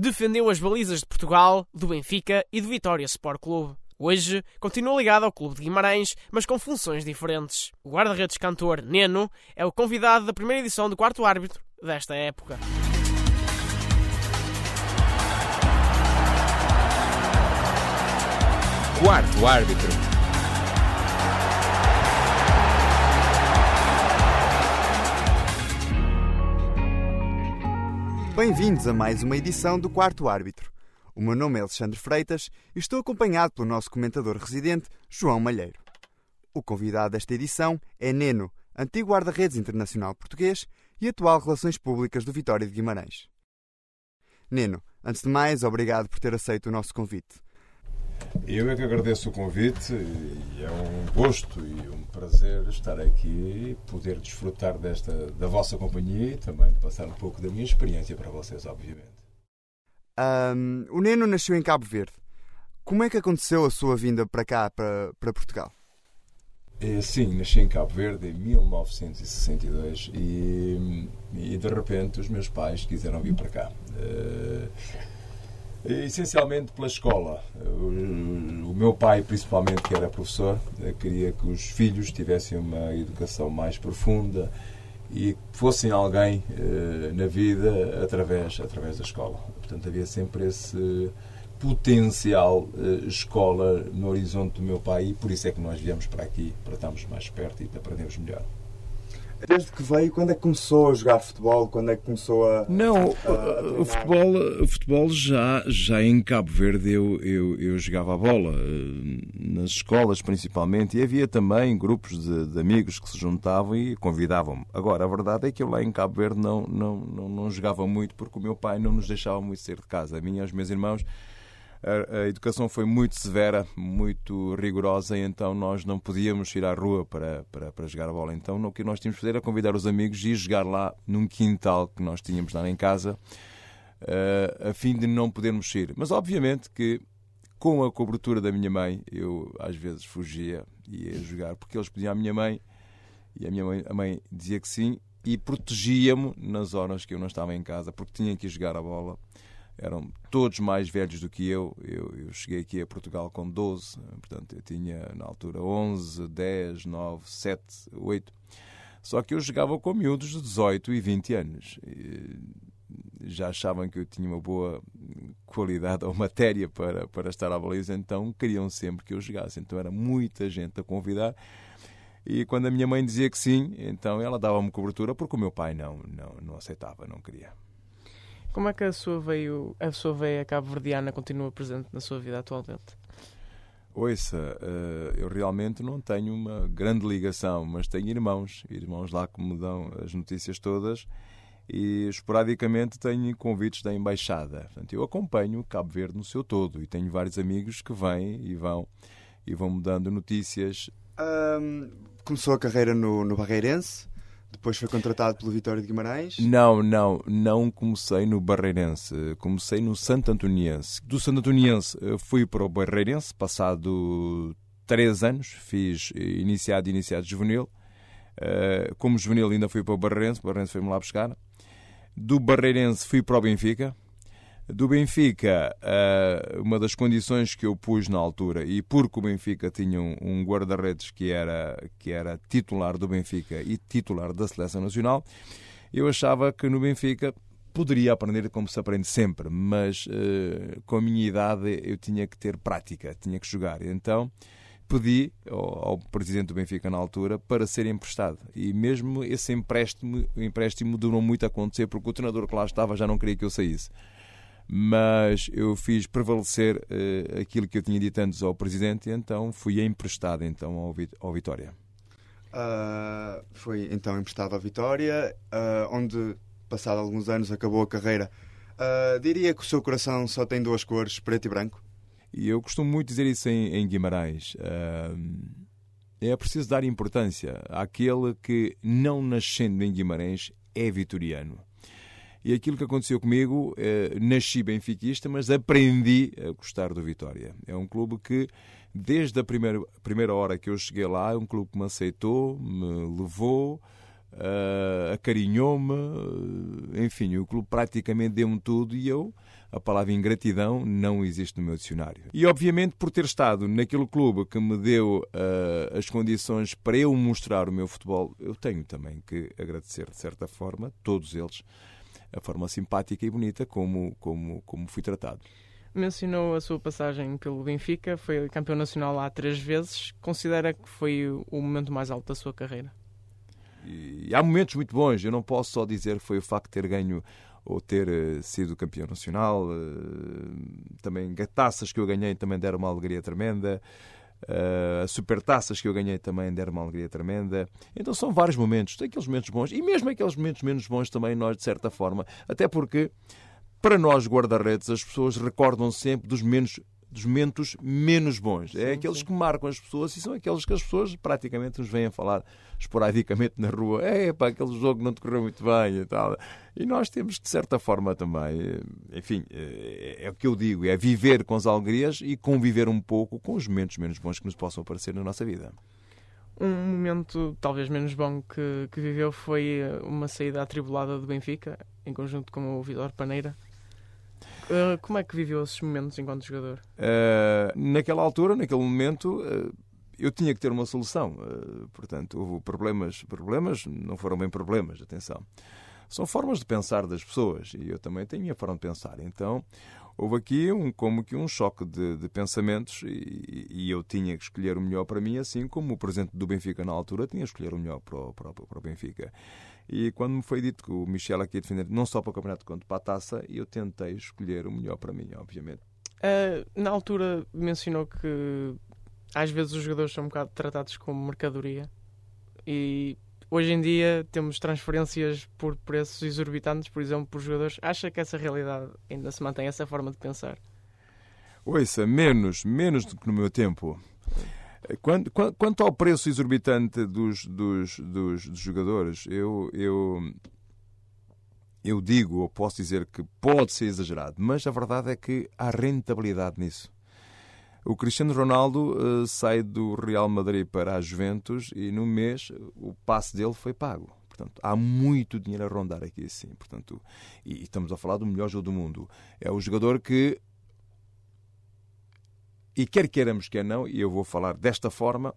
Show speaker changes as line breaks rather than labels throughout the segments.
defendeu as balizas de Portugal, do Benfica e do Vitória Sport Clube. Hoje continua ligado ao Clube de Guimarães, mas com funções diferentes. O guarda-redes cantor Neno é o convidado da primeira edição do quarto árbitro desta época.
Quarto árbitro.
Bem-vindos a mais uma edição do Quarto Árbitro. O meu nome é Alexandre Freitas e estou acompanhado pelo nosso comentador residente, João Malheiro. O convidado desta edição é Neno, antigo guarda-redes internacional português e atual Relações Públicas do Vitória de Guimarães. Neno, antes de mais, obrigado por ter aceito o nosso convite.
Eu é que agradeço o convite e é um gosto e um prazer estar aqui e poder desfrutar desta, da vossa companhia e também de passar um pouco da minha experiência para vocês, obviamente.
Um, o Neno nasceu em Cabo Verde. Como é que aconteceu a sua vinda para cá, para, para Portugal?
É, sim, nasci em Cabo Verde em 1962 e, e de repente os meus pais quiseram vir para cá. Uh, Essencialmente pela escola. O meu pai, principalmente, que era professor, queria que os filhos tivessem uma educação mais profunda e fossem alguém eh, na vida através, através da escola. Portanto, havia sempre esse potencial eh, escola no horizonte do meu pai e por isso é que nós viemos para aqui, para estarmos mais perto e para aprendermos melhor.
Desde que veio, quando é que começou a jogar futebol? Quando é que começou a.
Não, a, a o, futebol, o futebol já, já em Cabo Verde eu, eu, eu jogava a bola, eh, nas escolas principalmente, e havia também grupos de, de amigos que se juntavam e convidavam-me. Agora, a verdade é que eu lá em Cabo Verde não, não, não, não jogava muito porque o meu pai não nos deixava muito sair de casa. A mim e os meus irmãos a, a, educação foi muito severa, muito rigorosa, e então nós não podíamos ir à rua para, para, para jogar a bola. Então o que nós tínhamos de fazer era convidar os amigos e ir jogar lá num quintal que nós tínhamos lá em casa, uh, a fim de não podermos sair. Mas obviamente que com a cobertura da minha mãe, eu às vezes fugia e ia jogar, porque eles pediam à minha mãe, e a minha mãe, a mãe dizia que sim, e protegia-me nas horas que eu não estava em casa, porque tinha que ir jogar a bola eram todos mais velhos do que eu. eu. Eu, cheguei aqui a Portugal com 12, portanto eu tinha na altura 11, 10, 9, 7, 8. Só que eu jogava com miúdos de 18 e 20 anos. E já achavam que eu tinha uma boa qualidade ou matéria para, para estar à baliza, então queriam sempre que eu jogasse. Então era muita gente a convidar. E quando a minha mãe dizia que sim, então ela dava-me cobertura porque o meu pai não, não, não aceitava, não queria.
Como é que a sua veio, a sua veia cabo-verdiana continua presente na sua vida atualmente?
Ouça, eh, eu realmente não tenho uma grande ligação, mas tenho irmãos, irmãos lá que me dão as notícias todas e esporadicamente tenho convites da embaixada. Portanto, eu acompanho Cabo Verde no seu todo e tenho vários amigos que vêm e vão e vão me dando notícias.
Um, começou a carreira no, no Barreirense, depois foi contratado pelo Vitória de Guimarães?
Não, não, não comecei no Barreirense, comecei no Santo Antoniense. Do Santo Antoniense eh, fui para o Barreirense, passado três anos, fiz iniciado e iniciado juvenil. Eh, como juvenil ainda fui para o Barreirense, o Barreirense foi-me lá buscar. Do Barreirense fui para o Benfica, do Benfica, eh, uma das condições que eu pus na altura, e porque o Benfica tinha um guarda-redes que era, que era titular do Benfica e titular da Seleção Nacional, eu achava que no Benfica poderia aprender como se aprende sempre, mas uh, com a minha idade eu tinha que ter prática, tinha que jogar. Então pedi ao, presidente do Benfica na altura para ser emprestado. E mesmo esse empréstimo, empréstimo durou muito a acontecer porque o treinador que lá estava já não queria que eu saísse mas eu fiz prevalecer uh, aquilo que eu tinha dito antes ao Presidente e então fui emprestado então ao, ao Vitória.
Uh, foi então emprestado ao Vitória, uh, onde, passado alguns anos, acabou a carreira. diria que o seu coração só tem duas cores, preto e branco?
E eu costumo muito dizer isso em, em Guimarães. é preciso dar importância àquele que, não nascendo em Guimarães, é vitoriano. E aquilo que aconteceu comigo, eh, nasci benfiquista, mas aprendi a gostar do Vitória. É um clube que, desde a primeira, primeira hora que eu cheguei lá, é um clube que me aceitou, me levou, uh, acarinhou-me, enfim, o clube praticamente deu-me tudo e eu a palavra ingratidão não existe no meu dicionário. E, obviamente, por ter estado naquele clube que me deu uh, as condições para eu mostrar o meu futebol, eu tenho também que agradecer, de certa forma, todos eles, a forma simpática e bonita como, como, como fui tratado.
Mencionou a sua passagem pelo Benfica, foi campeão nacional lá três vezes. Considera que foi o momento mais alto da sua carreira?
E há momentos muito bons. Eu não posso só dizer que foi o facto de ter ganho ou ter uh, sido campeão nacional. Uh, também taças que eu ganhei também deram uma alegria tremenda. Uh, as supertaças que eu ganhei também deram uma alegria tremenda. Então são vários momentos, aqueles momentos bons e mesmo aqueles momentos menos bons também nós, de certa forma, até porque para nós guarda-redes as pessoas recordam sempre dos menos dos momentos menos bons. É sim, aqueles sim. que marcam as pessoas e são aqueles que as pessoas praticamente nos vêm a falar esporadicamente na rua. É, pá, aquele jogo não te correu muito bem e tal. E nós temos, de certa forma, também, eh, enfim, é, é o que eu digo, é viver com as alegrias e conviver um pouco com os momentos menos bons que nos possam aparecer na nossa vida. Um momento talvez menos bom que, que viveu foi eh, uma saída atribulada do Benfica, em conjunto com o Vidor Paneira. Como é que viveu esses momentos enquanto jogador? Uh, naquela altura, naquele momento, uh, eu tinha que ter uma solução. portanto, houve problemas. Problemas não foram bem problemas, atenção. São formas de pensar das pessoas e eu também tenho a forma de pensar. Então, houve aqui um, como que um choque de, de pensamentos e, e, eu tinha que escolher o melhor para mim, assim como o presidente do Benfica na altura tinha que escolher o melhor para o, para, para o Benfica. E quando me foi dito que o Michel aqui ia defender não só para o campeonato quanto para a taça, eu tentei escolher o melhor para mim, obviamente. Uh, na altura mencionou que às vezes os jogadores são um bocado tratados como mercadoria e hoje em dia temos transferências por preços exorbitantes, por exemplo, por jogadores. Acha que essa realidade ainda se mantém, essa forma de pensar? Ouça, menos, menos do que no meu tempo. Quanto, quanto ao preço exorbitante dos, dos, dos, dos jogadores, eu, eu, eu digo, ou posso dizer que pode ser exagerado, mas a verdade é que há rentabilidade nisso. O Cristiano Ronaldo uh, sai do Real Madrid para a Juventus e no mês o passe dele foi pago. Portanto, há muito dinheiro a rondar aqui assim. Portanto, e estamos a falar do melhor jogo do mundo. É o jogador que e quer queiramos, quer não, e eu vou falar desta forma,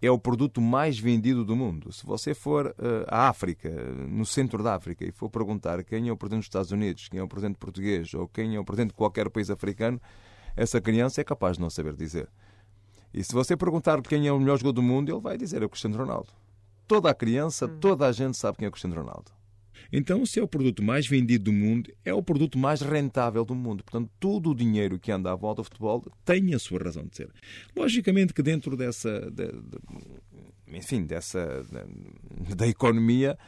é o produto mais vendido do mundo. Se você for uh, à África, no centro da África, e for perguntar quem é o presidente dos Estados Unidos, quem é o presidente português ou quem é o presidente de qualquer país africano, essa criança é capaz de não saber dizer. E se você perguntar quem é o melhor jogador do mundo, ele vai dizer é o Cristiano Ronaldo. Toda a criança, hum. toda a gente sabe quem é o Cristiano Ronaldo. Então, se é o produto mais vendido do mundo, é o produto mais rentável do mundo. Portanto, todo o dinheiro que anda à volta do futebol tem a sua razão de ser. Logicamente que dentro dessa, de, de, enfim, dessa da, da economia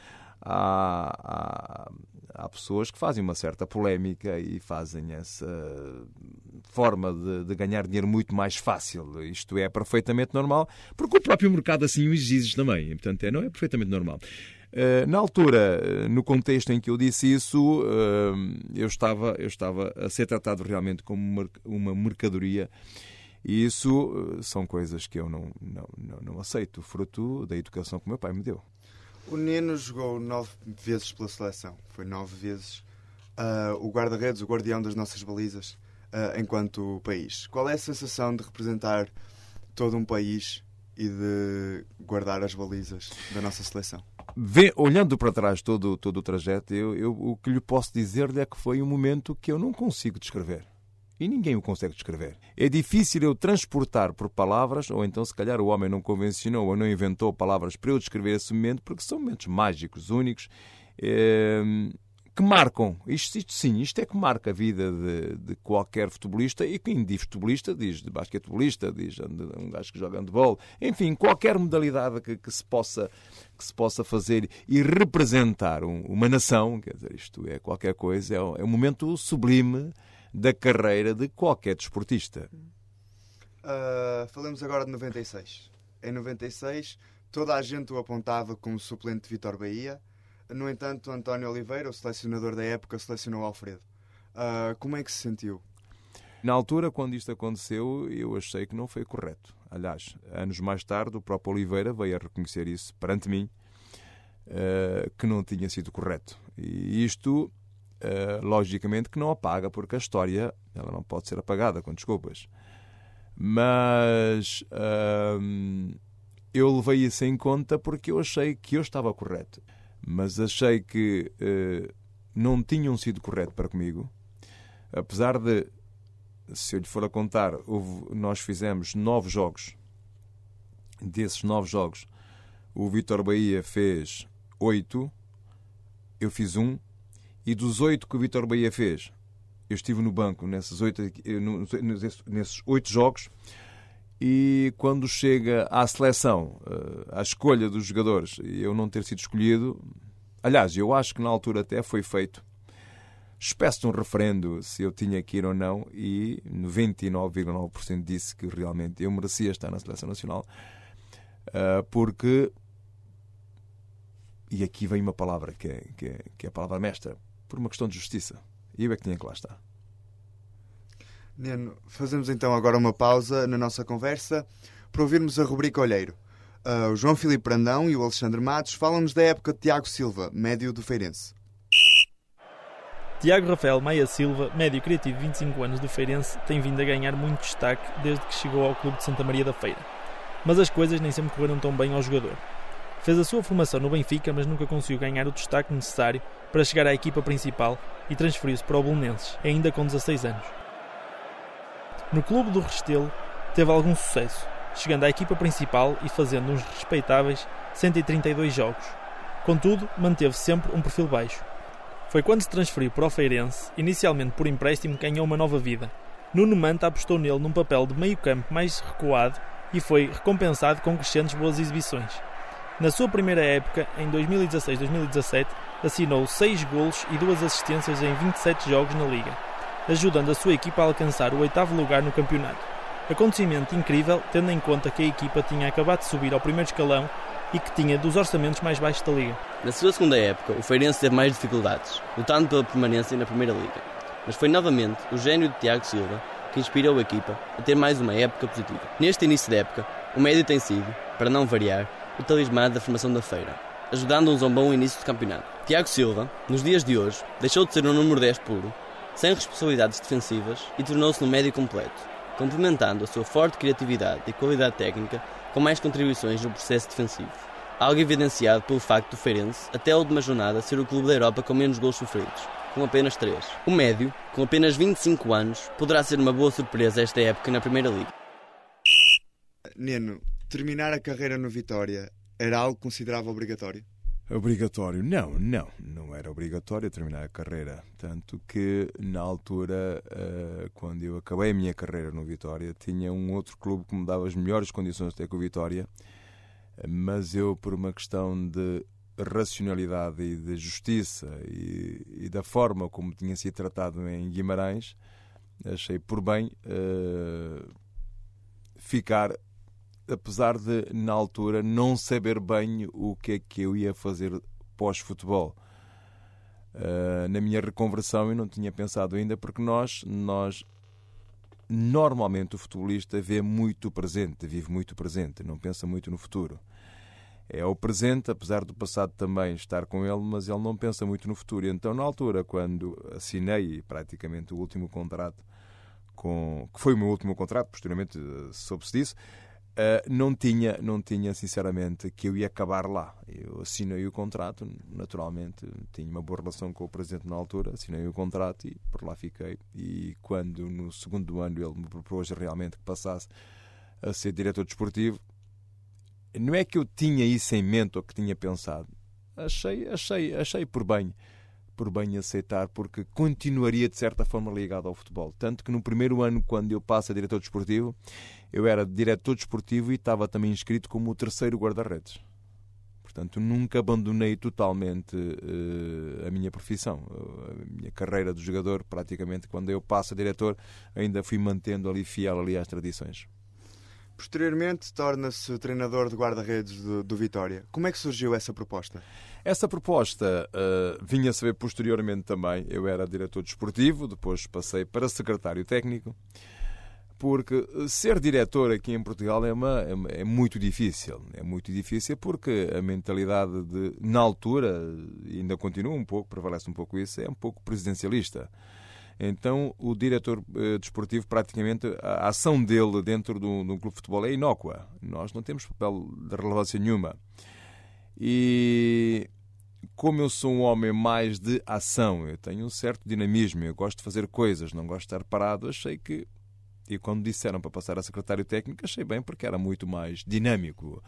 há, há, há, pessoas que fazem uma certa polémica e fazem essa forma de, de, ganhar dinheiro muito mais fácil. Isto é perfeitamente normal, porque o próprio mercado assim o exige também. Portanto, é, não é perfeitamente normal. Eh, na altura, eh, no contexto em que eu disse isso, eh, eu estava, eu estava a ser tratado realmente como uma mercadoria. E isso são coisas que eu não, não, não, aceito, fruto da educação que o meu pai me deu.
O Neno jogou nove vezes pela seleção. Foi nove vezes uh, o guarda-redes, o guardião das nossas balizas, uh, enquanto país. Qual é a sensação de representar todo um país e de guardar as balizas da nossa seleção?
Vê, olhando para trás todo, todo o trajeto, eu, eu, o que lhe posso dizer-lhe é que foi um momento que eu não consigo descrever. E ninguém o consegue descrever. É difícil eu transportar por palavras, ou então, se calhar, o homem não convencionou ou não inventou palavras para eu descrever esse momento, porque são momentos mágicos, únicos. É que marcam, isto, isto, sim, isto é que marca a vida de, de, qualquer futebolista e quem diz futebolista diz de basquetebolista, diz um gajo que joga handball, enfim, qualquer modalidade que, que, se, possa, que se possa fazer e representar um, uma nação, quer dizer, isto é qualquer coisa, é, é um momento sublime da carreira de qualquer desportista.
Uh, falamos agora de 96. Em 96, toda a gente o apontava como suplente de Vitor Bahia no entanto, António Oliveira, o selecionador da época, selecionou Alfredo. Uh, como é que se sentiu?
Na altura, quando isto aconteceu, eu achei que não foi correto. Aliás, anos mais tarde, o próprio Oliveira veio a reconhecer isso perante mim, uh, que não tinha sido correto. E isto uh, logicamente que não apaga, porque a história ela não pode ser apagada com desculpas. Mas eu levei isso em conta porque eu achei que eu estava correto. Mas achei que uh, não tinham sido correto para comigo. Apesar de, se eu lhe for a contar, houve, nós fizemos nove jogos. Desses nove jogos, o Vitor Bahia fez oito, eu fiz um, e dos oito que o Vitor Bahia fez, eu estive no banco nesses oito, nesses oito jogos e quando chega à seleção, eh, à escolha dos jogadores, eu não ter sido escolhido, aliás, eu acho que na altura até foi feito espécie de um referendo se eu tinha que ir ou não e 99,9% disse que realmente eu merecia estar na seleção nacional eh, porque e aqui vem uma palavra que é, que é, que é a palavra mestra por uma questão de justiça. E eu é que tinha que lá estar
Neno, fazemos então agora uma pausa na nossa conversa para ouvirmos a rubrica Olheiro. Uh, o João Filipe Brandão e o Alexandre Matos falam-nos da época de Tiago Silva, médio do Feirense.
Tiago Rafael Maia Silva, médio criativo de 25 anos do Feirense, tem vindo a ganhar muito destaque desde que chegou ao clube de Santa Maria da Feira. Mas as coisas nem sempre correram tão bem ao jogador. Fez a sua formação no Benfica, mas nunca conseguiu ganhar o destaque necessário para chegar à equipa principal e transferiu-se para o Belenenses, ainda com 16 anos. No clube do Restelo teve algum sucesso, chegando à equipa principal e fazendo uns respeitáveis 132 jogos. Contudo, manteve sempre um perfil baixo. Foi quando se transferiu para o Feirense, inicialmente por empréstimo, que ganhou uma nova vida. Nuno Manta apostou nele num papel de meio-campo mais recuado e foi recompensado com crescentes boas exibições. Na sua primeira época, em 2016-2017, assinou 6 golos e 2 assistências em 27 jogos na Liga ajudando a sua equipa a alcançar o oitavo lugar no campeonato. Acontecimento incrível, tendo em conta que a equipa tinha acabado de subir ao primeiro escalão e que tinha dos orçamentos mais baixos da Liga.
Na sua segunda época, o Feirense teve mais dificuldades, lutando pela permanência na Primeira Liga. Mas foi novamente o gênio de Tiago Silva que inspirou a equipa a ter mais uma época positiva. Neste início da época, o médio tem sido, para não variar, o talismã da formação da feira, ajudando-nos a um bom início de campeonato. Tiago Silva, nos dias de hoje, deixou de ser um número 10 puro sem responsabilidades defensivas e tornou-se no médio completo, complementando a sua forte criatividade e qualidade técnica com mais contribuições no processo defensivo. Algo evidenciado pelo facto do Feirense, até a última jornada, ser o clube da Europa com menos gols sofridos, com apenas 3. O médio, com apenas 25 anos, poderá ser uma boa surpresa esta época na Primeira Liga.
Neno, terminar a carreira no Vitória era algo considerável obrigatório?
Obrigatório? Não, não, não era obrigatório terminar a carreira. Tanto que, na altura, uh, quando eu acabei a minha carreira no Vitória, tinha um outro clube que me dava as melhores condições até com o Vitória, mas eu, por uma questão de racionalidade e de justiça e, e da forma como tinha sido tratado em Guimarães, achei por bem uh, ficar apesar de, na altura, não saber bem o que é que eu ia fazer pós-futebol. Uh, na minha reconversão eu não tinha pensado ainda, porque nós, nós normalmente o futebolista vê muito presente, vive muito presente, não pensa muito no futuro. É o presente, apesar do passado também estar com ele, mas ele não pensa muito no futuro. Então, na altura, quando assinei praticamente o último contrato, com, que foi o meu último contrato, posteriormente eh, soube-se disso, Uh, não tinha, não tinha sinceramente que eu ia acabar lá. Eu assinei o contrato, naturalmente tinha uma boa relação com o presidente na altura, assinei o contrato e por lá fiquei. E quando no segundo ano ele me propôs realmente que passasse a ser diretor desportivo, não é que eu tinha isso em mente ou que tinha pensado. Achei, achei, achei por bem por bem aceitar, porque continuaria de certa forma ligado ao futebol. Tanto que no primeiro ano, quando eu passo a diretor desportivo, eu era diretor desportivo e estava também inscrito como o terceiro guarda-redes. Portanto, nunca abandonei totalmente uh, a minha profissão, a minha carreira de jogador, praticamente, quando eu passo a diretor, ainda fui mantendo ali fiel ali às tradições.
Posteriormente, torna-se treinador de guarda-redes do, do, Vitória. Como é que surgiu essa proposta?
Essa proposta uh, vinha a saber posteriormente também. Eu era diretor desportivo, depois passei para secretário técnico. Porque ser diretor aqui em Portugal é, uma, é, é, muito difícil. É muito difícil porque a mentalidade de, na altura, ainda continua um pouco, prevalece um pouco isso, é um pouco presidencialista. Então, o diretor eh, desportivo, praticamente, a ação dele dentro de um, de um clube de futebol é inócua. Nós não temos papel de relevância nenhuma. E como eu sou um homem mais de ação, eu tenho um certo dinamismo, eu gosto de fazer coisas, não gosto de estar parado, achei que. E quando disseram para passar a secretário técnico, achei bem porque era muito mais dinâmico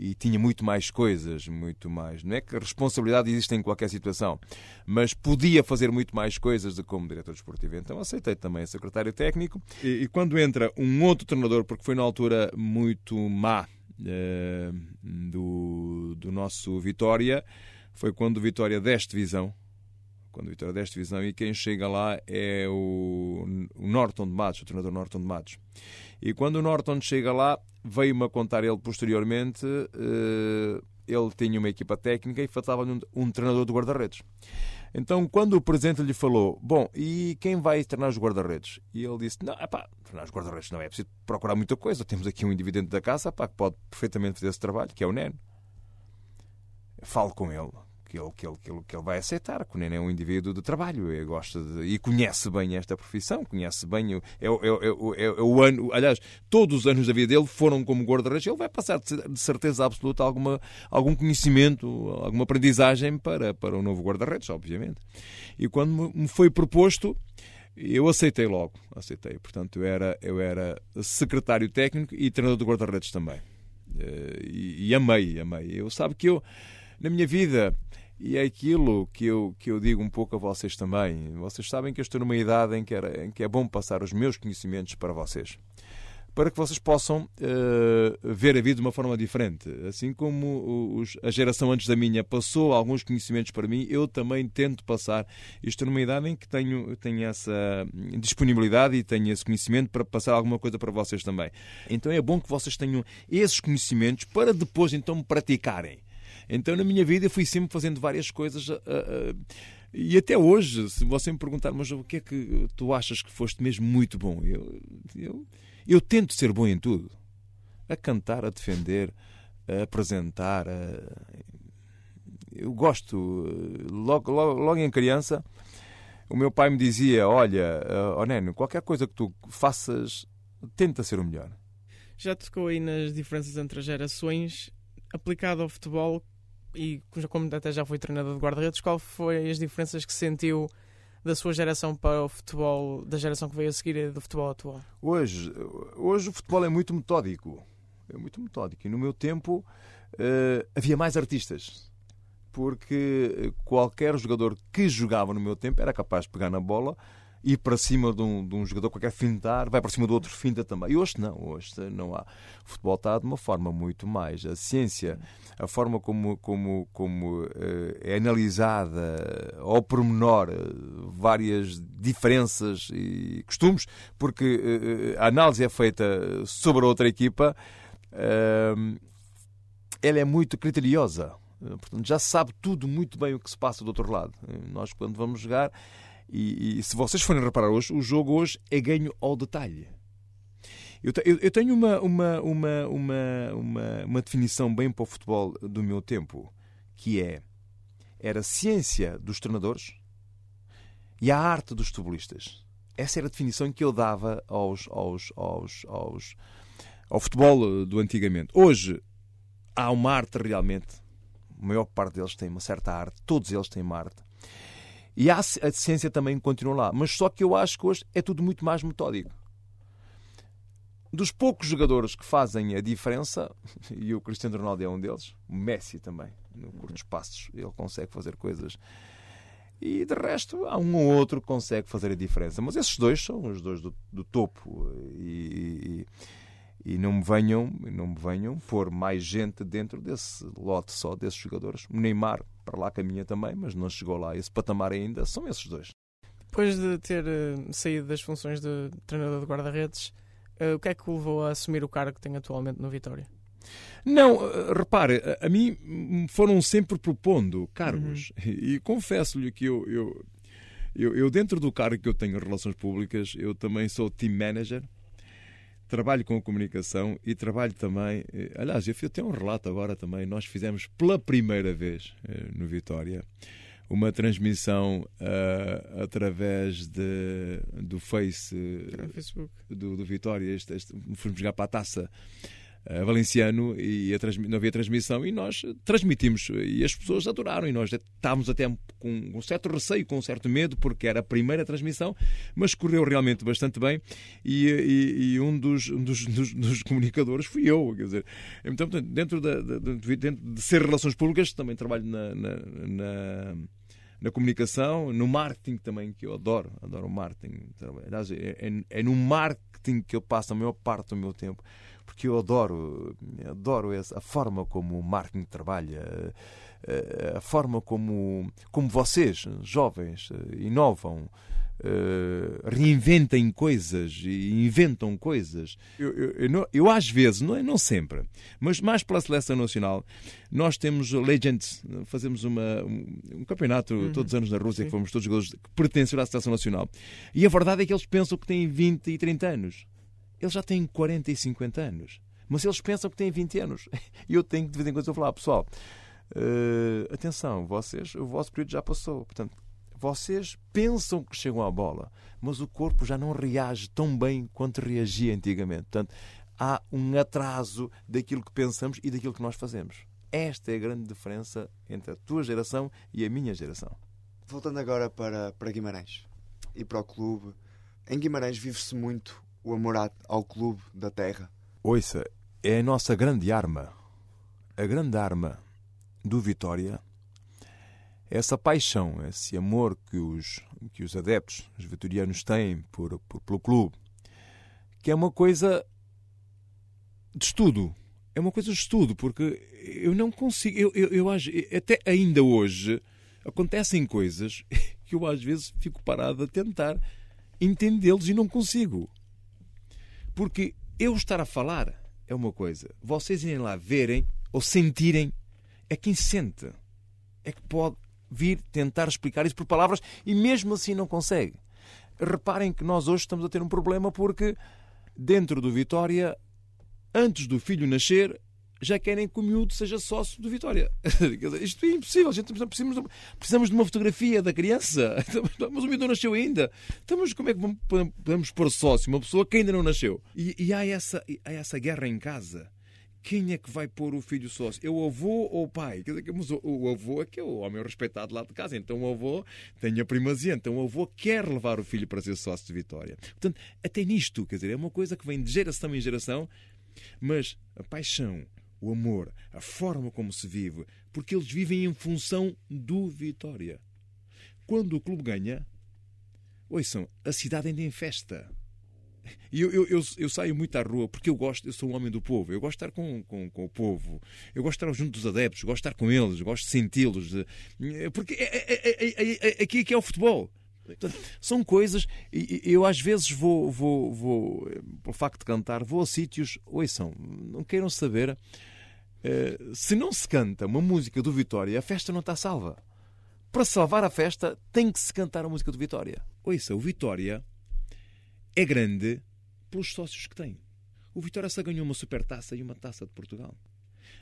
e tinha muito mais coisas, muito mais. Não é que a responsabilidade existe em qualquer situação, mas podia fazer muito mais coisas de como diretor desportivo. Então aceitei também a secretário técnico. E, e quando entra um outro treinador, porque foi na altura muito má uh, do, do nosso Vitória, foi quando o Vitória deste divisão. Quando o Vitória deste divisão e quem chega lá é o, o Norton de Matos, o treinador Norton de Matos. E quando o Norton chega lá, veio-me a contar ele posteriormente, uh, ele tinha uma equipa técnica e faltava-lhe um, um, treinador de guarda-redes. Então, quando o presidente lhe falou, bom, e quem vai treinar os guarda-redes? E ele disse, não, epá, treinar os guarda-redes não é preciso procurar muita coisa, temos aqui um indivíduo da casa epá, que pode perfeitamente fazer esse trabalho, que é o Neno. Falo com ele que ele, que ele, que ele, que ele vai aceitar, que o Nene é um indivíduo de trabalho e gosta de, e conhece bem esta profissão, conhece bem o, é, é, é, é, o ano, aliás, todos os anos da vida dele foram como guarda-redes, ele vai passar de certeza absoluta alguma, algum conhecimento, alguma aprendizagem para, para o novo guarda-redes, obviamente. E quando me foi proposto, eu aceitei logo, aceitei. Portanto, eu era, eu era secretário técnico e treinador de guarda-redes também. Eh, e, e amei, amei. Eu sabe que eu, na minha vida, e é aquilo que eu, que eu digo um pouco a vocês também. Vocês sabem que eu estou numa idade em que, era, em que é bom passar os meus conhecimentos para vocês. Para que vocês possam uh, ver a vida de uma forma diferente. Assim como os, a geração antes da minha passou alguns conhecimentos para mim, eu também tento passar. Estou numa idade em que tenho, tenho essa disponibilidade e tenho esse conhecimento para passar alguma coisa para vocês também. Então é bom que vocês tenham esses conhecimentos para depois então praticarem então, na minha vida, fui sempre fazendo várias coisas. Uh, uh, e até hoje, se você me perguntar, mas o que é que tu achas que foste mesmo muito bom? Eu, eu, eu tento ser bom em tudo. A cantar, a defender, a apresentar. A... Eu gosto. Logo, logo, logo em criança, o meu pai me dizia: Olha, oh Neno, qualquer coisa que tu faças, tenta ser o melhor.
Já tocou aí nas diferenças entre as gerações. Aplicado ao futebol, e como até já foi treinador de guarda-redes, qual foi as diferenças que sentiu da sua geração para o futebol, da geração que veio a seguir e do futebol atual?
Hoje, hoje o futebol é muito metódico. É muito metódico. E no meu tempo uh, havia mais artistas. Porque qualquer jogador que jogava no meu tempo era capaz de pegar na bola ir para cima de um, de um jogador qualquer fintar, vai para cima do outro finta também. E hoje não, hoje não há. O futebol está de uma forma muito mais. A ciência, a forma como, como, como uh, é analisada ao pormenor uh, várias diferenças e costumes, porque uh, a análise é feita sobre a outra equipa, ela é muito criteriosa. Portanto, já sabe tudo muito bem o que se passa do outro lado. Nós, quando vamos jogar, e, e, se vocês forem reparar hoje, o jogo hoje é ganho ao detalhe. Eu, eu, eu tenho uma, uma, uma, uma, uma, uma definição bem para o futebol do meu tempo, que é era a ciência dos treinadores e a arte dos futebolistas. Essa era a definição que eu dava aos, aos, aos, aos, ao futebol do antigamente. Hoje há uma arte realmente, a maior parte deles tem uma certa arte, todos eles têm uma arte. E a, ciência também continua lá. Mas só que eu acho que hoje é tudo muito mais metódico. Dos poucos jogadores que fazem a diferença, e o Cristiano Ronaldo é um deles, o Messi também, no curtos passos, ele consegue fazer coisas. E de resto, há um ou outro que consegue fazer a diferença. Mas esses dois são os dois do, do topo. E, e, e, não me venham, não me venham pôr mais gente dentro desse lote só desses jogadores. O Neymar para lá caminha também, mas não chegou lá. Esse patamar ainda são esses dois.
Depois de ter uh, saído das funções de treinador de guarda-redes, uh, o que é que o levou a assumir o cargo que tem atualmente no Vitória?
Não, uh, repare, a, mim foram sempre propondo cargos uhum. e, e confesso-lhe que eu, eu, eu, eu, dentro do cargo que eu tenho em Relações Públicas, eu também sou team manager trabalho com a comunicação e trabalho também. eh, Aliás, eu até um relato agora também. Nós fizemos pela primeira vez eh, no Vitória uma transmissão ah, através de, do Face
No Facebook.
do, do Vitória. Este, este, fomos jogar para a taça eh, Valenciano e não havia transmissão e nós transmitimos. E as pessoas adoraram e nós estávamos até com um certo receio, com um certo medo porque era a primeira transmissão, mas correu realmente bastante bem. E, e- e um, dos, um dos, dos- dos comunicadores fui eu, quer dizer, então dentro, da, da- de- dentro de ser relações públicas também trabalho na, na, na- na comunicação, no marketing também, que eu adoro, adoro o marketing. É, é- é no marketing que eu passo a maior parte do meu tempo, porque eu adoro, adoro a forma como o marketing trabalha, eh, a forma como, como vocês, jovens, eh, inovam, eh, reinventem coisas e inventam coisas. Eu, eu- eu não- eu às vezes, não, é- não sempre, mas mais pela seleção nacional, nós temos Legends, fazemos uma, um, um campeonato todos os anos na Rússia, que fomos todos jogadores que pertencem à seleção nacional. E a verdade é que eles pensam que têm 20 e 30 anos. Eles já têm 40 e 50 anos. Mas eles pensam que têm 20 anos. E eu tenho que de vez em quando falar, pessoal, eh, atenção, vocês, o vosso período já passou. Portanto, vocês pensam que chegam à bola, mas o corpo já não reage tão bem quanto reagia antigamente. Portanto, há um atraso daquilo que pensamos e daquilo que nós fazemos. Esta é a grande diferença entre a tua geração e a minha geração.
Voltando agora para, para Guimarães e para o clube. Em Guimarães vive-se muito o amor ao clube da terra.
Ouça, é a nossa grande arma. A grande arma do Vitória é essa paixão, esse amor que os, que os adeptos, os vitorianos têm por, por- pelo clube, que é uma coisa de estudo. É uma coisa de estudo, porque eu não consigo. Eu, eu, eu até ainda hoje acontecem coisas que eu às vezes fico parado a tentar entendê-los e não consigo. Porque eu estar a falar é uma coisa, vocês irem lá verem ou sentirem, é quem sente. É que pode vir tentar explicar isso por palavras e mesmo assim não consegue. Reparem que nós hoje estamos a ter um problema porque dentro do Vitória, antes do filho nascer, já querem que o miúdo seja sócio do Vitória. Isto é impossível. Gente precisamos, precisamos de uma fotografia da criança. Mas o miúdo não nasceu ainda. Então, como é que podemos pôr sócio uma pessoa que ainda não nasceu? E, e há, essa, há essa guerra em casa. Quem é que vai pôr o filho sócio? É o avô ou o pai? Mas o, o avô é que é o homem respeitado lá de casa. Então o avô tem a primazia. Então o avô quer levar o filho para ser sócio de Vitória. Portanto, até nisto, quer dizer, é uma coisa que vem de geração em geração, mas a paixão, o amor, a forma como se vive, porque eles vivem em função do Vitória. Quando o clube ganha, ouçam, a cidade ainda é em festa. E eu, eu, eu, eu saio muito à rua porque eu gosto, eu sou um homem do povo, eu gosto de estar com, com, com o povo, eu gosto de estar junto dos adeptos, gosto de estar com eles, gosto de senti-los, porque é, é, é, é, é, aqui é que é o futebol. Portanto, são coisas, eu às vezes vou, vou, vou, eh, pelo facto de cantar, vou a sítios, ouçam, não queiram saber, eh, se não se canta uma música do Vitória, a festa não está salva. Para salvar a festa, tem que se cantar a música do Vitória. Ouça, o Vitória é grande pelos sócios que tem. O Vitória só ganhou uma supertaça e uma taça de Portugal.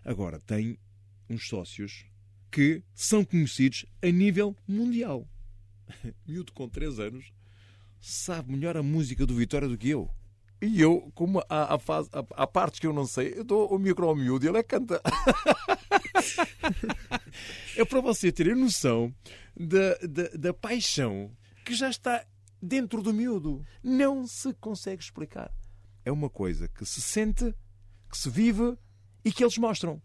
Agora tem uns sócios que são conhecidos a nível mundial. Miúdo com 3 anos sabe melhor a música do Vitória do que eu. E eu, como há, há, fase, há, há partes que eu não sei, eu dou o micro ao miúdo e ele é canta. é para você ter noção da, da, da paixão que já está dentro do miúdo. Não se consegue explicar. É uma coisa que se sente, que se vive e que eles mostram.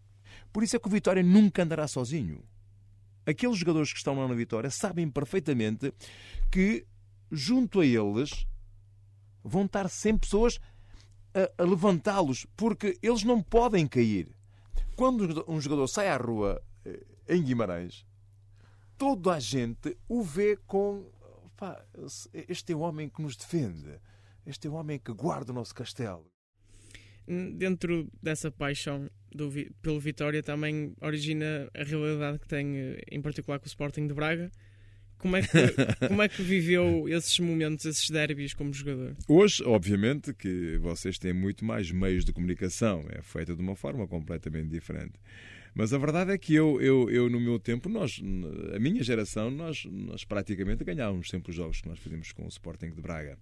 Por isso é que o Vitória nunca andará sozinho. Aqueles jogadores que estão lá na Vitória sabem perfeitamente que, junto a eles, vão estar sempre pessoas a, a levantá-los, porque eles não podem cair. Quando um jogador- sai à rua eh, em Guimarães, toda a gente o vê com pá, este é o homem que nos defende, este é o homem que guarda o nosso castelo.
Dentro dessa paixão do pelo Vitória também origina a rivalidade que tem, eh, em particular com o Sporting de Braga, Como é, que, como é que viveu esses momentos, esses derbys como jogador?
Hoje, obviamente, que vocês têm muito mais meios de comunicação. É feita de uma forma completamente diferente. Mas a verdade é que eu, eu, eu no meu tempo, nós, a minha geração, nós, nós praticamente ganhávamos sempre os jogos que nós fazíamos com o Sporting de Braga.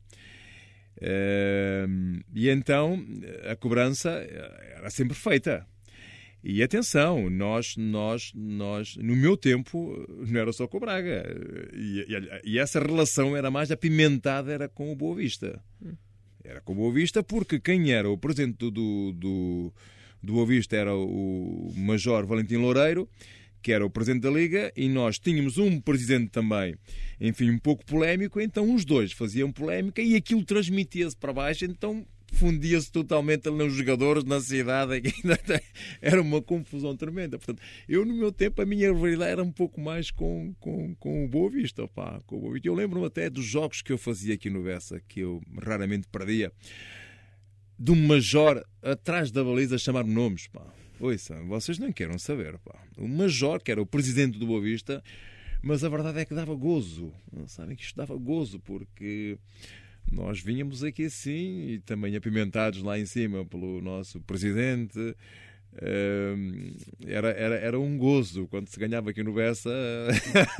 Uh, e então a cobrança era sempre feita. E atenção, nós, nós, nós, no meu tempo, não era só com o Braga. E, e, e essa relação era mais apimentada era com o Boa Vista. Era com o Boa Vista porque quem era o presidente do, do, do Boa Vista era o Major Valentim Loureiro, que era o presidente da Liga, e nós tínhamos um presidente também, enfim, um pouco polémico, então os dois faziam polémica e aquilo transmitia-se para baixo, então fundia-se totalmente ali nos jogadores, na cidade, era uma confusão tremenda. Portanto, eu no meu tempo, a minha rivalidade era um pouco mais com, com, com o Boa Vista. Pá, com o Boa Vista. Eu lembro-me até dos jogos que eu fazia aqui no Bessa, que eu raramente perdia, de um major atrás da baliza chamar-me nomes. Pá. Ouça, vocês não queiram saber. Pá. O major, que era o presidente do Boa Vista, mas a verdade é que dava gozo. Sabem que isto dava gozo, porque nós vínhamos aqui assim e também apimentados lá em cima pelo nosso presidente. Era, era, era um gozo quando se ganhava aqui no Bessa,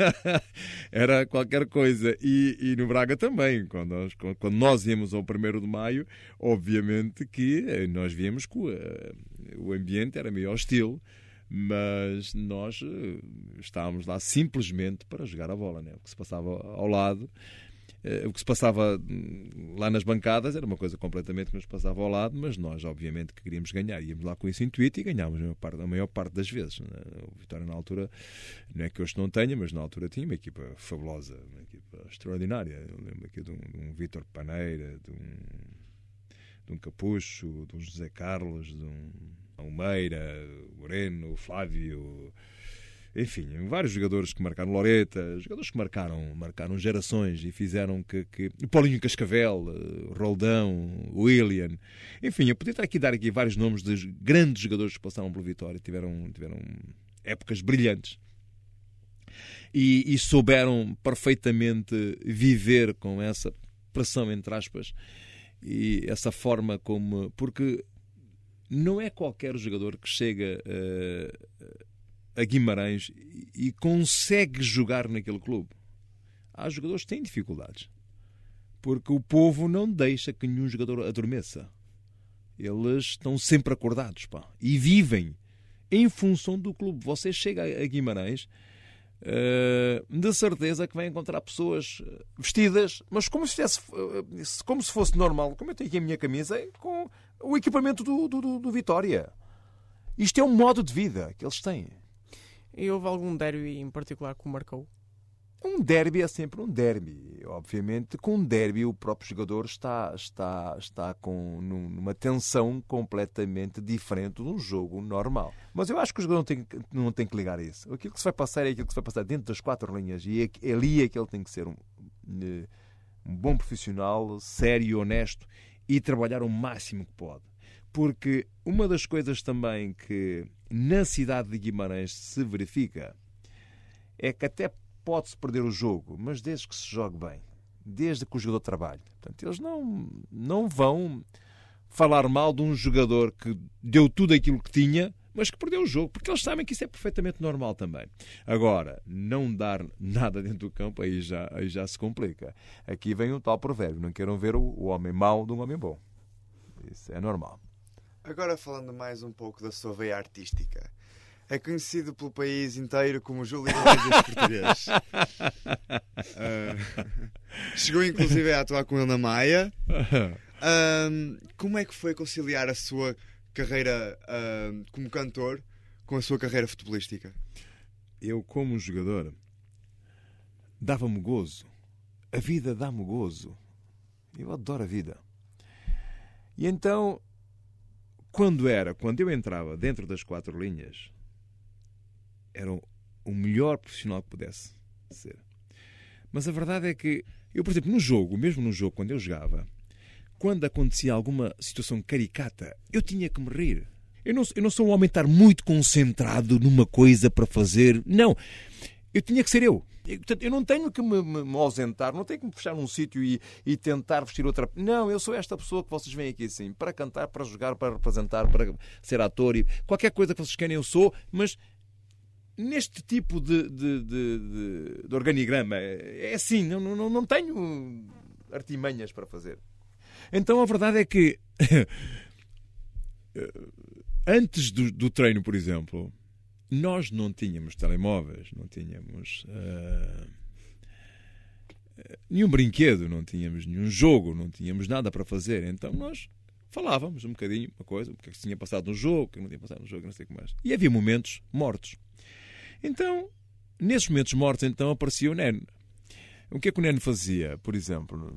era qualquer coisa. E, e no Braga também, quando nós, quando nós íamos ao 1 de maio, obviamente que eh, nós víamos que o, eh, o ambiente era meio hostil, mas nós eh, estávamos lá simplesmente para jogar a bola, né? o que se passava ao lado o que se passava hum, lá nas bancadas era uma coisa completamente que nos passava ao lado, mas nós, obviamente, que queríamos ganhar. Íamos lá com esse intuito e ganhámos a maior parte, a maior parte das vezes. Né? O Vitória, na altura, não é que hoje não tenha, mas na altura tinha uma equipa fabulosa, uma equipa extraordinária. Eu lembro aqui de um, um Vítor Paneira, de um, de um Capucho, de um José Carlos, de um Almeida, Moreno, Flávio enfim, vários jogadores que marcaram Loreta, jogadores que marcaram, marcaram gerações e fizeram que, que Paulinho Cascavel, eh, Roldão, William, enfim, eu podia estar aqui dar aqui vários nomes de grandes jogadores que passaram pelo Vitória, tiveram, tiveram épocas brilhantes. E, e souberam perfeitamente viver com essa pressão, entre aspas, e essa forma como. Porque não é qualquer jogador que chega uh, a Guimarães e consegue jogar naquele clube. Há jogadores que têm dificuldades. Porque o povo não deixa que nenhum jogador adormeça. Eles estão sempre acordados pá, e vivem em função do clube. Você chega a Guimarães, uh, de certeza que vai encontrar pessoas vestidas, mas como se, fosse, uh, como se fosse normal, como eu tenho aqui a minha camisa, com o equipamento do, do, do Vitória. Isto é um modo de vida que eles têm.
E houve algum derby em particular que o marcou?
Um derby é sempre um derby. Obviamente, com um derby o próprio jogador está, está, está com numa tensão completamente diferente de um jogo normal. Mas eu acho que o jogador não tem, não tem que ligar a isso. Aquilo que se vai passar é aquilo que se vai passar dentro das quatro linhas. E é, ali é que ele tem que ser um, eh, um bom profissional, sério e honesto e trabalhar o máximo que pode. Porque uma das coisas também que na cidade de Guimarães se verifica é que até pode-se perder o jogo, mas desde que se jogue bem, desde que o jogador trabalhe. Portanto, eles não, não vão falar mal de um jogador que deu tudo aquilo que tinha, mas que perdeu o jogo, porque eles sabem que isso é perfeitamente normal também. Agora, não dar nada dentro do campo, aí já, aí já se complica. Aqui vem um tal provérbio: não queiram ver o, o homem mau de um homem bom. Isso é normal.
Agora falando mais um pouco da sua veia artística. É conhecido pelo país inteiro como Júlio Iglesias português. Uh, chegou inclusive a atuar com ele na Maia. Uh, como é que foi conciliar a sua carreira uh, como cantor com a sua carreira futebolística?
Eu, como jogador, dava-me gozo. A vida dá-me gozo. Eu adoro a vida. E então quando era, quando eu entrava dentro das quatro linhas, era o melhor profissional que pudesse ser. Mas a verdade é que eu, por exemplo, no jogo, mesmo no jogo, quando eu jogava, quando acontecia alguma situação caricata, eu tinha que me rir. Eu não, eu não sou um homem estar muito concentrado numa coisa para fazer. Não. Eu tinha que ser eu. Portanto, eu não tenho que me, me, me, ausentar, não tenho que me fechar num sítio e, e, tentar vestir outra. Não, eu sou esta pessoa que vocês veem aqui assim, para cantar, para jogar, para representar, para ser ator e qualquer coisa que vocês querem, eu sou, mas neste tipo de, de, de, de organigrama é assim, não, não, não tenho artimanhas para fazer. Então a verdade é que antes do, do treino, por exemplo, nós não tínhamos telemóveis, não tínhamos uh, nenhum brinquedo, não tínhamos nenhum jogo, não tínhamos nada para fazer. Então nós falávamos um bocadinho, uma coisa, o que é que tinha passado no jogo, o que não tinha passado no jogo, não sei o que mais. E havia momentos mortos. Então, nesses momentos mortos, então aparecia o Neno. O que é que o Neno fazia, por exemplo?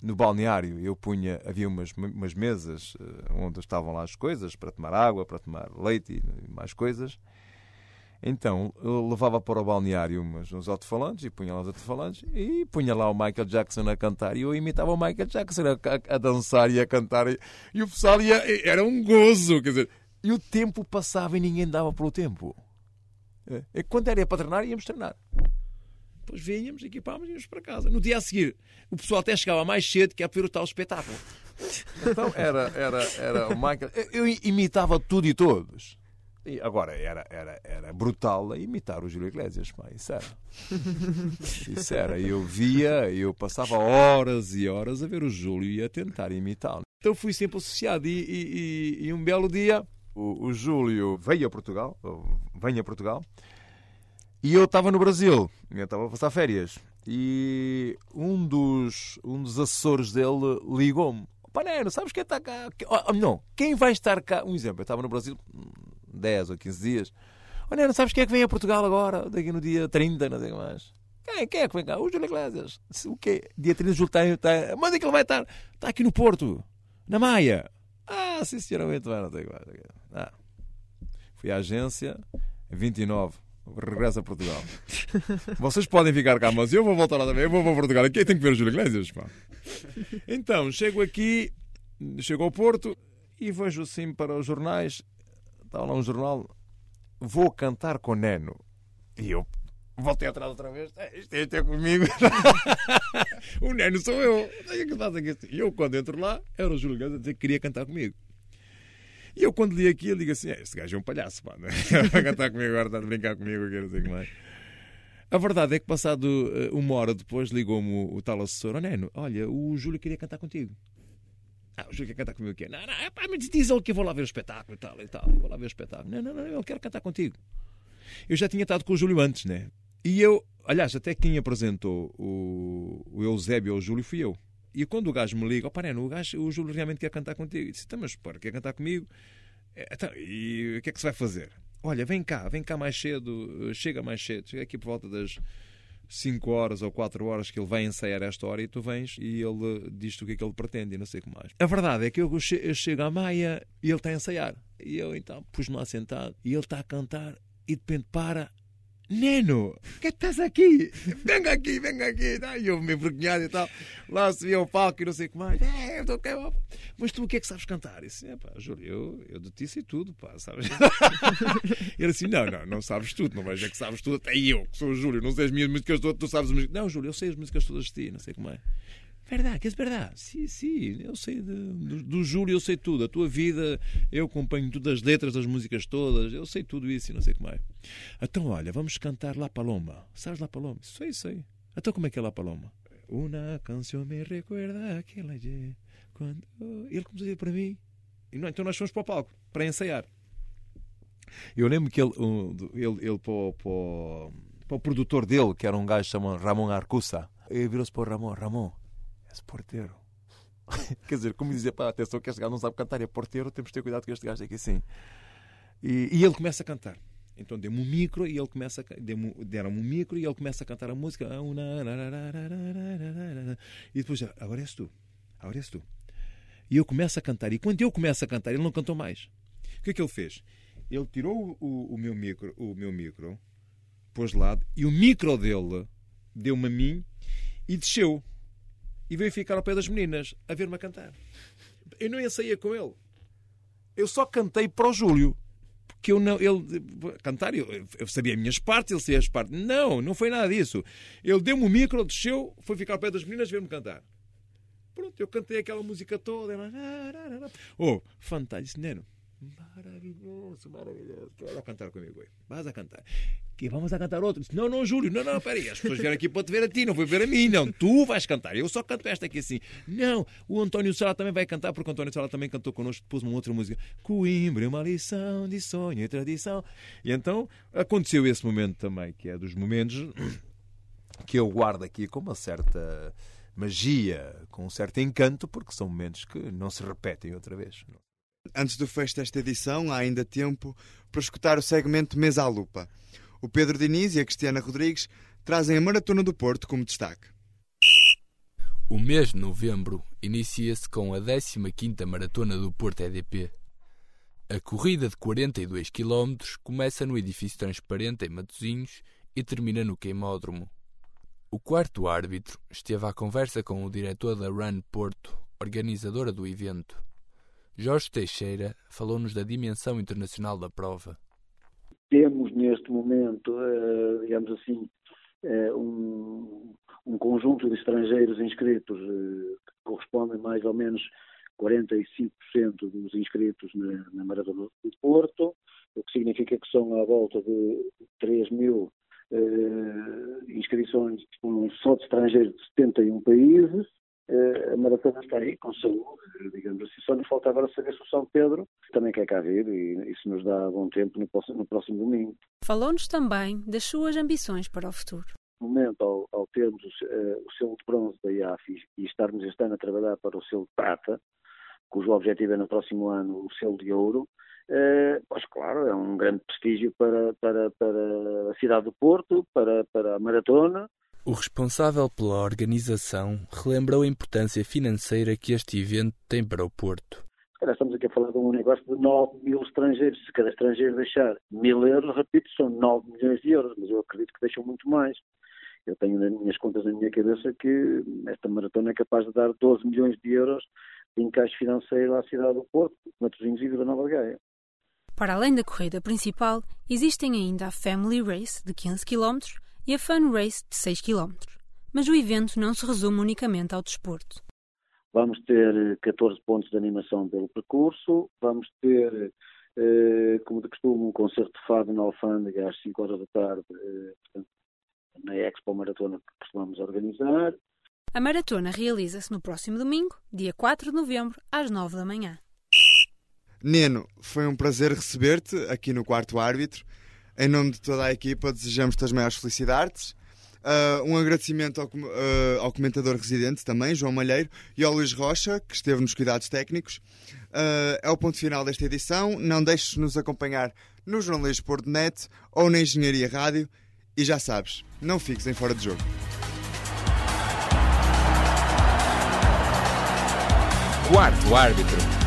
No balneário eu punha, havia umas, umas mesas eh, onde estavam lá as coisas para tomar água, para tomar leite e mais coisas. Então eu levava para o balneário uns, uns alto-falantes e punha lá os alto-falantes e punha lá o Michael Jackson a cantar e eu imitava o Michael Jackson a, a, a dançar e a cantar e, e o pessoal ia, era um gozo, quer dizer, e o tempo passava e ninguém dava pelo tempo. É, é quando era para treinar, íamos treinar. Depois vinhamos, equipávamos e íamos para casa. No dia a seguir, o pessoal até chegava mais cedo que é para ver o tal espetáculo. Então era, era, era o Michael. Eu imitava tudo e todos. E agora era, era, era brutal imitar o Júlio Iglesias. Pá. Isso era. Isso era. Eu via, eu passava horas e horas a ver o Júlio e a tentar imitá-lo. Então fui sempre associado. E, e, e um belo dia o, o Júlio veio a Portugal, vem a Portugal, e eu estava no Brasil, eu estava a passar férias. E um dos, um dos assessores dele ligou-me: Panero, sabes quem está cá? Oh, não, quem vai estar cá? Um exemplo, eu estava no Brasil 10 ou 15 dias. Oh, não sabes quem é que vem a Portugal agora? Daqui no dia 30, não sei mais. Quem, quem é que vem cá? O Júlio Iglesias. O quê? Dia 30 de julho está, está. Mas é que ele vai estar? Está aqui no Porto, na Maia. Ah, sim, sinceramente, não sei mais. Ah. Fui à agência, 29 regressa a Portugal. Vocês podem ficar cá, mas eu vou voltar lá também. Eu vou para Portugal. Aqui tem que ver o Júlio Iglesias. Pá. Então, chego aqui, chego ao Porto e vejo assim para os jornais. Está lá um jornal. Vou cantar com Neno. E eu voltei atrás outra vez. É, isto, é, isto é comigo. o Neno sou eu. E eu, quando entro lá, era o Júlio Iglesias a dizer que queria cantar comigo. E eu, quando li aqui, eu digo assim: é, este gajo é um palhaço, pá, né? cantar comigo agora, está a brincar comigo, eu não sei o que mais. A verdade é que, passado uh, uma hora depois, ligou-me o, tal assessor: oh, Neno, olha, o Júlio queria cantar contigo. Ah, o Júlio quer cantar comigo o quê? Não, não, é pá, mas diz ele que eu vou lá ver o espetáculo e tal e tal. Eu vou lá ver o espetáculo. Não, não, não, eu quero cantar contigo. Eu já tinha estado com o Júlio antes, né? E eu, aliás, até quem apresentou o, o Eusébio ao Júlio fui eu. E quando o gajo me liga, opa, oh, o, gajo, o Júlio realmente quer cantar contigo. Eu disse, então, mas para, quer cantar comigo? É, então, e o que é que se vai fazer? Olha, vem cá, vem cá mais cedo, chega mais cedo, chega aqui por volta das 5 horas ou 4 horas que ele vai ensaiar esta hora e tu vens e ele diz-te o que é que ele pretende e não sei o que mais. A verdade é que eu chego à Maia e ele está a ensaiar. E eu então pus-me lá sentado e ele está a cantar e de repente para Neno, que estás aqui? Venga aqui, venga aqui. E eu me envergonhado e tal. Lá se via o palco e não sei o que mais. É, eu tô... Mas tu o que é que sabes cantar? Eu disse, é pá, Júlio, eu, eu de ti sei tudo, pá, sabes? ele assim, não, não, não sabes tudo, não vais é que sabes tudo. Até eu, que sou o Júlio, não sei as minhas músicas todas, tu sabes as músicas. Não, Júlio, eu sei as músicas todas de ti, não sei como é. Verdade, que é verdade. Sim, sim, eu sei de, do, do Júlio, eu sei tudo. A tua vida, eu acompanho todas as letras das músicas todas, eu sei tudo isso e não sei como é. Então, olha, vamos cantar La Paloma. Sabes La Paloma? Sei, sei. Então, como é que é La Paloma? Uma canção me recuerda aquela de quando. Ele começou a para mim. E não, então, nós fomos para o palco para ensaiar. Eu lembro que ele, ele, ele para, o, para, para o produtor dele, que era um gajo chamado Ramon Arcusa, ele virou-se para o Ramon: Ramon porteiro. Quer dizer, como dizia, para atenção que este gajo não sabe cantar, é porteiro, temos de ter cuidado com este gajo aqui assim. E, e ele começa a cantar. Então deu-me um micro e ele começa a, deram-me um micro e ele começa a cantar a música. E depois, agora és tu. Agora és tu. E eu começo a cantar. E quando eu começo a cantar, ele não cantou mais. O que é que ele fez? Ele tirou o, o meu micro, o meu micro, pôs de lado, e o micro dele deu-me a mim e desceu e veio ficar ao pé das meninas a ver-me a cantar. Eu não ensaiei com ele. Eu só cantei para o Júlio. porque eu não. Ele, cantar, eu, eu sabia as minhas partes, ele sabia as partes. Não, não foi nada disso. Ele deu-me o micro, desceu, foi ficar ao pé das meninas ver-me cantar. Pronto, eu cantei aquela música toda. Oh, fantástico, Neno. Maravilhoso, maravilhoso. Quero cantar comigo. Vas a cantar. Que vamos a cantar outro. Não, não, Júlio, não, não, peraí. As pessoas vieram aqui para te ver a ti, não foi ver a mim. Não, tu vais cantar. Eu só canto esta aqui assim. Não, o António Sala também vai cantar, porque o António Sala também cantou connosco, pôs uma outra música. Coimbra, uma lição de sonho e tradição. E então aconteceu esse momento também, que é dos momentos que eu guardo aqui com uma certa magia, com um certo encanto, porque são momentos que não se repetem outra vez.
Antes do fecho desta edição, há ainda tempo para escutar o segmento Mesa à Lupa. O Pedro Diniz e a Cristiana Rodrigues trazem a Maratona do Porto como destaque.
O mês de novembro inicia-se com a 15ª Maratona do Porto EDP. A corrida de 42 km começa no edifício transparente em Matosinhos e termina no queimódromo. O quarto árbitro esteve à conversa com o diretor da Run Porto, organizadora do evento. Jorge Teixeira falou-nos da dimensão internacional da prova.
Temos neste momento, eh, digamos assim, eh, um, um conjunto de estrangeiros inscritos eh, que correspondem mais ou menos 45% dos inscritos na, na Maratona do Porto, o que significa que são à volta de 3 mil inscrições só de estrangeiros de 71 países a maratona está aí, com saúde, digamos assim. Só nos falta agora saber se o São Pedro também quer cá vir e isso nos dá bom tempo no próximo, no próximo domingo.
Falou-nos também das suas ambições para o futuro.
No momento, ao, ao termos uh, o selo de bronze da IAF e, estarmos este ano a trabalhar para o selo de prata, cujo objetivo é no próximo ano o selo de ouro, uh, pois claro, é um grande prestígio para, para, para a cidade do Porto, para, para a maratona,
o responsável pela organização relembrou a importância financeira que este evento tem para o Porto.
estamos aqui a falar de um negócio de 9 mil estrangeiros. Se cada estrangeiro deixar mil euros, repito, são 9 milhões de euros, mas eu acredito que deixam muito mais. Eu tenho nas minhas contas na minha cabeça que esta maratona é capaz de dar 12 milhões de euros de encaixe financeiro à cidade do Porto, Matosinhos e Vila Nova de Gaia.
Para além da corrida principal, existem ainda a Family Race de 15 km e a Fun Race de 6 km. Mas o evento não se resume unicamente ao desporto.
Vamos ter 14 eh, pontos de animação pelo percurso, vamos ter, eh, como de costume, um concerto de fado na Alfândega às 5 horas da tarde, eh, portanto, na Expo Maratona que costumamos organizar.
A maratona realiza-se no próximo domingo, dia 4 de novembro, às 9 da manhã.
Neno, foi um prazer receber-te aqui no Quarto Árbitro. Em nome de toda a equipa, desejamos-te as maiores felicidades. Uh, um agradecimento ao, uh, ao, comentador residente também, João Malheiro, e ao Luís Rocha, que esteve nos cuidados técnicos. Uh, é o ponto final desta edição. Não deixes de nos acompanhar no Jornalismo Net ou na Engenharia Rádio. E já sabes, não fiques em fora de jogo.
Quarto árbitro.